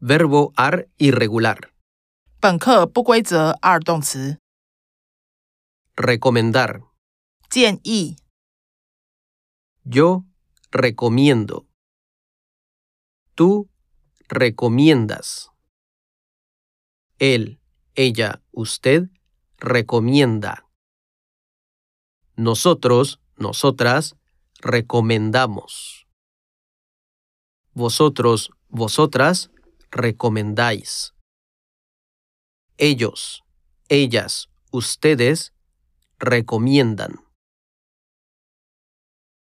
Verbo ar irregular. 本课不规则二动词， Recomendar. 建议、 Yo recomiendo. Tú recomiendas. Él, ella, usted recomienda. Nosotros, nosotras recomendamos. Vosotros, vosotras recomendáis. Ellos, ellas, ustedes recomiendan.